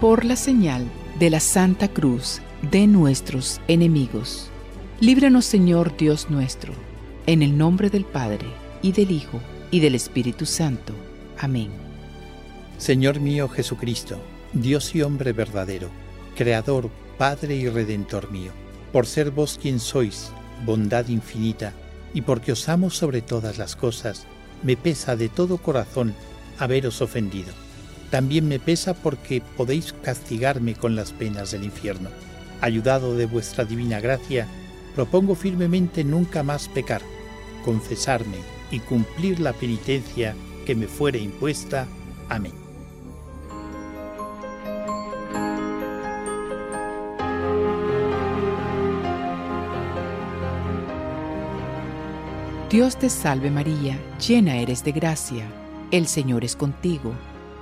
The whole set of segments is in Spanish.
Por la señal de la Santa Cruz de nuestros enemigos. Líbranos Señor Dios nuestro, en el nombre del Padre, y del Hijo, y del Espíritu Santo. Amén. Señor mío Jesucristo, Dios y hombre verdadero, Creador, Padre y Redentor mío, por ser vos quien sois, bondad infinita, y porque os amo sobre todas las cosas, me pesa de todo corazón haberos ofendido. También me pesa porque podéis castigarme con las penas del infierno. Ayudado de vuestra divina gracia, propongo firmemente nunca más pecar, confesarme y cumplir la penitencia que me fuere impuesta. Amén. Dios te salve María, llena eres de gracia, el Señor es contigo,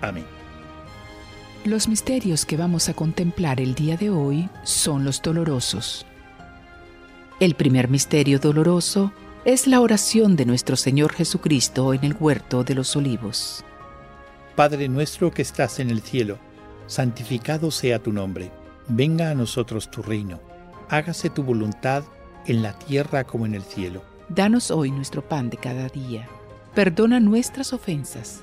Amén. Los misterios que vamos a contemplar el día de hoy son los dolorosos. El primer misterio doloroso es la oración de nuestro Señor Jesucristo en el huerto de los olivos. Padre nuestro que estás en el cielo, santificado sea tu nombre, venga a nosotros tu reino, hágase tu voluntad en la tierra como en el cielo. Danos hoy nuestro pan de cada día. Perdona nuestras ofensas,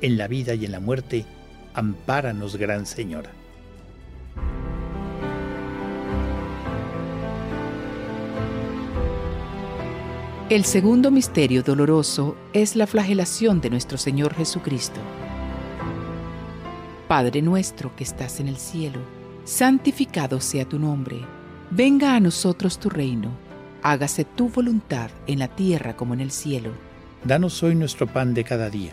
en la vida y en la muerte, ampáranos, Gran Señora. El segundo misterio doloroso es la flagelación de nuestro Señor Jesucristo. Padre nuestro que estás en el cielo, santificado sea tu nombre, venga a nosotros tu reino, hágase tu voluntad en la tierra como en el cielo. Danos hoy nuestro pan de cada día,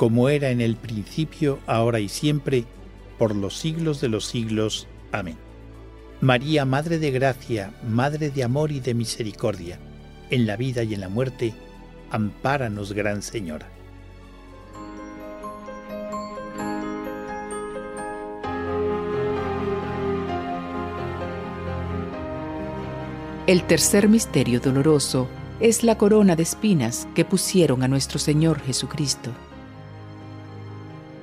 Como era en el principio, ahora y siempre, por los siglos de los siglos. Amén. María, Madre de Gracia, Madre de Amor y de Misericordia, en la vida y en la muerte, ampáranos, Gran Señora. El tercer misterio doloroso es la corona de espinas que pusieron a nuestro Señor Jesucristo.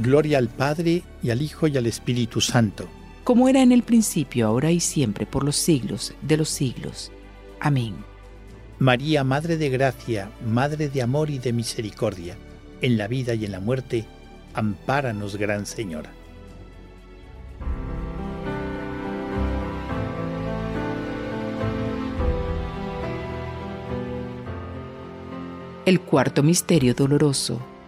Gloria al Padre y al Hijo y al Espíritu Santo. Como era en el principio, ahora y siempre, por los siglos de los siglos. Amén. María, Madre de Gracia, Madre de Amor y de Misericordia, en la vida y en la muerte, ampáranos, Gran Señora. El cuarto misterio doloroso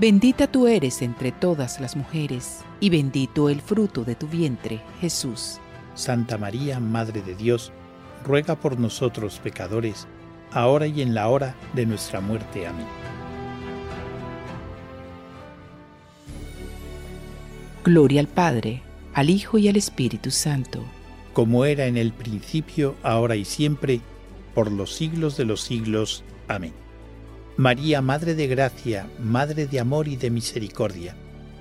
Bendita tú eres entre todas las mujeres, y bendito el fruto de tu vientre, Jesús. Santa María, Madre de Dios, ruega por nosotros pecadores, ahora y en la hora de nuestra muerte. Amén. Gloria al Padre, al Hijo y al Espíritu Santo. Como era en el principio, ahora y siempre, por los siglos de los siglos. Amén. María, Madre de Gracia, Madre de Amor y de Misericordia,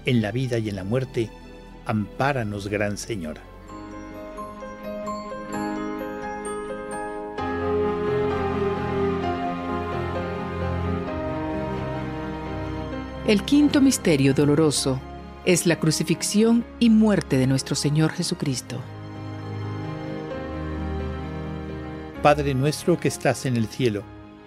en la vida y en la muerte, ampáranos, Gran Señora. El quinto misterio doloroso es la crucifixión y muerte de nuestro Señor Jesucristo. Padre nuestro que estás en el cielo,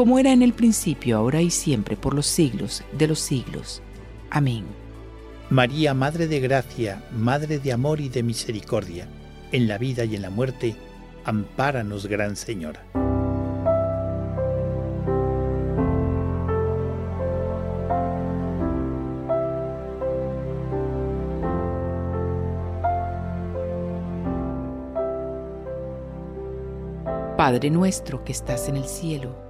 Como era en el principio, ahora y siempre, por los siglos de los siglos. Amén. María, Madre de Gracia, Madre de Amor y de Misericordia, en la vida y en la muerte, ampáranos, Gran Señora. Padre nuestro que estás en el cielo,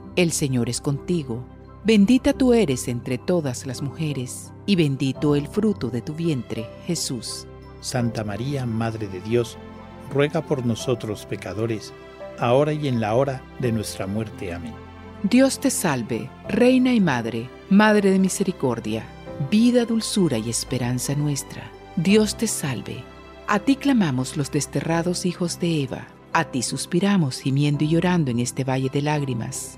el Señor es contigo. Bendita tú eres entre todas las mujeres, y bendito el fruto de tu vientre, Jesús. Santa María, Madre de Dios, ruega por nosotros pecadores, ahora y en la hora de nuestra muerte. Amén. Dios te salve, Reina y Madre, Madre de Misericordia, vida, dulzura y esperanza nuestra. Dios te salve. A ti clamamos los desterrados hijos de Eva, a ti suspiramos gimiendo y llorando en este valle de lágrimas.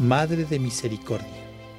Madre de misericordia,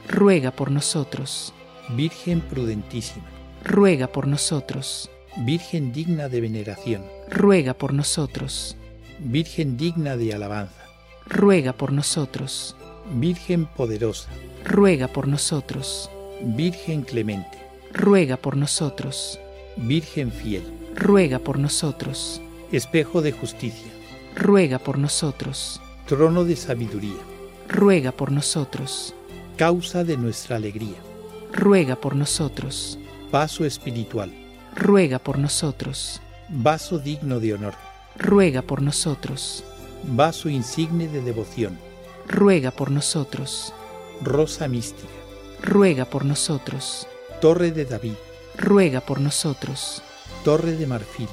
ruega por nosotros. Virgen prudentísima, ruega por nosotros. Virgen digna de veneración, ruega por nosotros. Virgen digna de alabanza, ruega por nosotros. Virgen poderosa, ruega por nosotros. Virgen clemente, ruega por nosotros. Virgen fiel, ruega por nosotros. Espejo de justicia, ruega por nosotros. Trono de sabiduría, ruega por nosotros. Causa de nuestra alegría, ruega por nosotros. Vaso espiritual, ruega por nosotros. Vaso digno de honor, ruega por nosotros. Vaso insigne de devoción, ruega por nosotros. Rosa mística, ruega por nosotros. Torre de David, ruega por nosotros. Torre de marfil,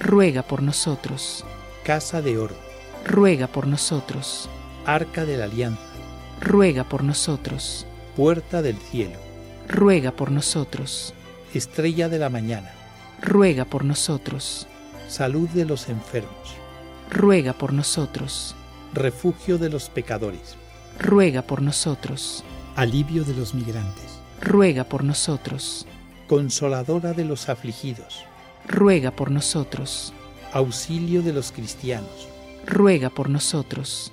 ruega por nosotros. Casa de oro, ruega por nosotros. Arca de la alianza, ruega por nosotros. Puerta del cielo, ruega por nosotros. Estrella de la mañana, ruega por nosotros. Salud de los enfermos, ruega por nosotros. Refugio de los pecadores, ruega por nosotros. Alivio de los migrantes, ruega por nosotros. Consoladora de los afligidos, ruega por nosotros. Auxilio de los cristianos, ruega por nosotros.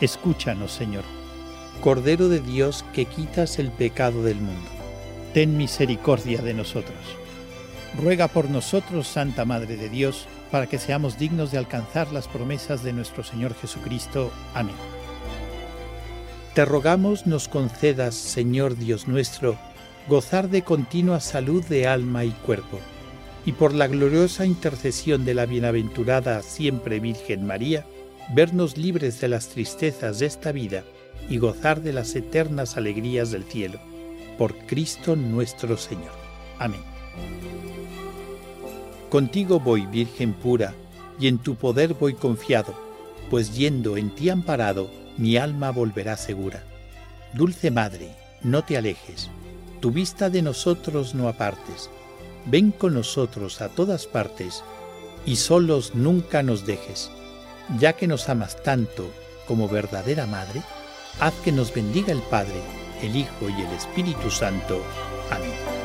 escúchanos Señor. Cordero de Dios que quitas el pecado del mundo, ten misericordia de nosotros. Ruega por nosotros, Santa Madre de Dios, para que seamos dignos de alcanzar las promesas de nuestro Señor Jesucristo. Amén. Te rogamos nos concedas, Señor Dios nuestro, gozar de continua salud de alma y cuerpo, y por la gloriosa intercesión de la bienaventurada siempre Virgen María, vernos libres de las tristezas de esta vida y gozar de las eternas alegrías del cielo. Por Cristo nuestro Señor. Amén. Contigo voy, Virgen pura, y en tu poder voy confiado, pues yendo en ti amparado, mi alma volverá segura. Dulce Madre, no te alejes, tu vista de nosotros no apartes, ven con nosotros a todas partes, y solos nunca nos dejes, ya que nos amas tanto como verdadera Madre, haz que nos bendiga el Padre, el Hijo y el Espíritu Santo. Amén.